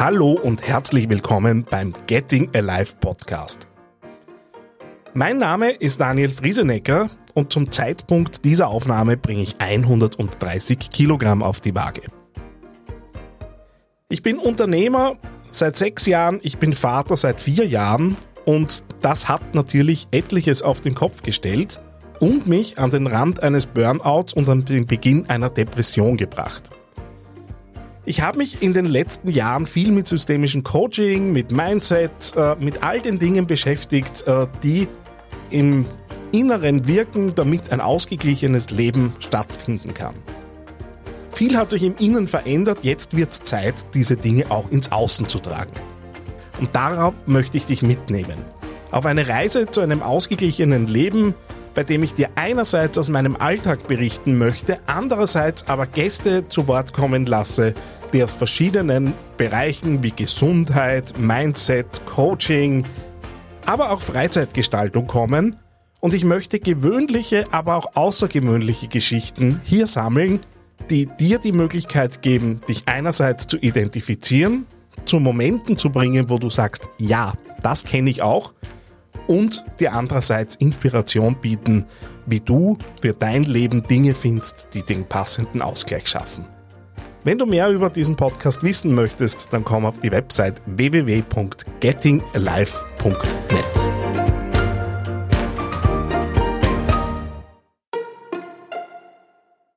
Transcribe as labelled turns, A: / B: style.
A: Hallo und herzlich willkommen beim Getting Alive Podcast. Mein Name ist Daniel Friesenecker und zum Zeitpunkt dieser Aufnahme bringe ich 130 Kilogramm auf die Waage. Ich bin Unternehmer seit sechs Jahren, ich bin Vater seit vier Jahren und das hat natürlich etliches auf den Kopf gestellt und mich an den Rand eines Burnouts und an den Beginn einer Depression gebracht. Ich habe mich in den letzten Jahren viel mit systemischem Coaching, mit Mindset, äh, mit all den Dingen beschäftigt, äh, die im Inneren wirken, damit ein ausgeglichenes Leben stattfinden kann. Viel hat sich im Innen verändert, jetzt wird es Zeit, diese Dinge auch ins Außen zu tragen. Und darauf möchte ich dich mitnehmen. Auf eine Reise zu einem ausgeglichenen Leben, bei dem ich dir einerseits aus meinem Alltag berichten möchte, andererseits aber Gäste zu Wort kommen lasse, die aus verschiedenen Bereichen wie Gesundheit, Mindset, Coaching, aber auch Freizeitgestaltung kommen. Und ich möchte gewöhnliche, aber auch außergewöhnliche Geschichten hier sammeln, die dir die Möglichkeit geben, dich einerseits zu identifizieren, zu Momenten zu bringen, wo du sagst, ja, das kenne ich auch, und dir andererseits Inspiration bieten, wie du für dein Leben Dinge findest, die den passenden Ausgleich schaffen. Wenn du mehr über diesen Podcast wissen möchtest, dann komm auf die Website www.gettingalive.net.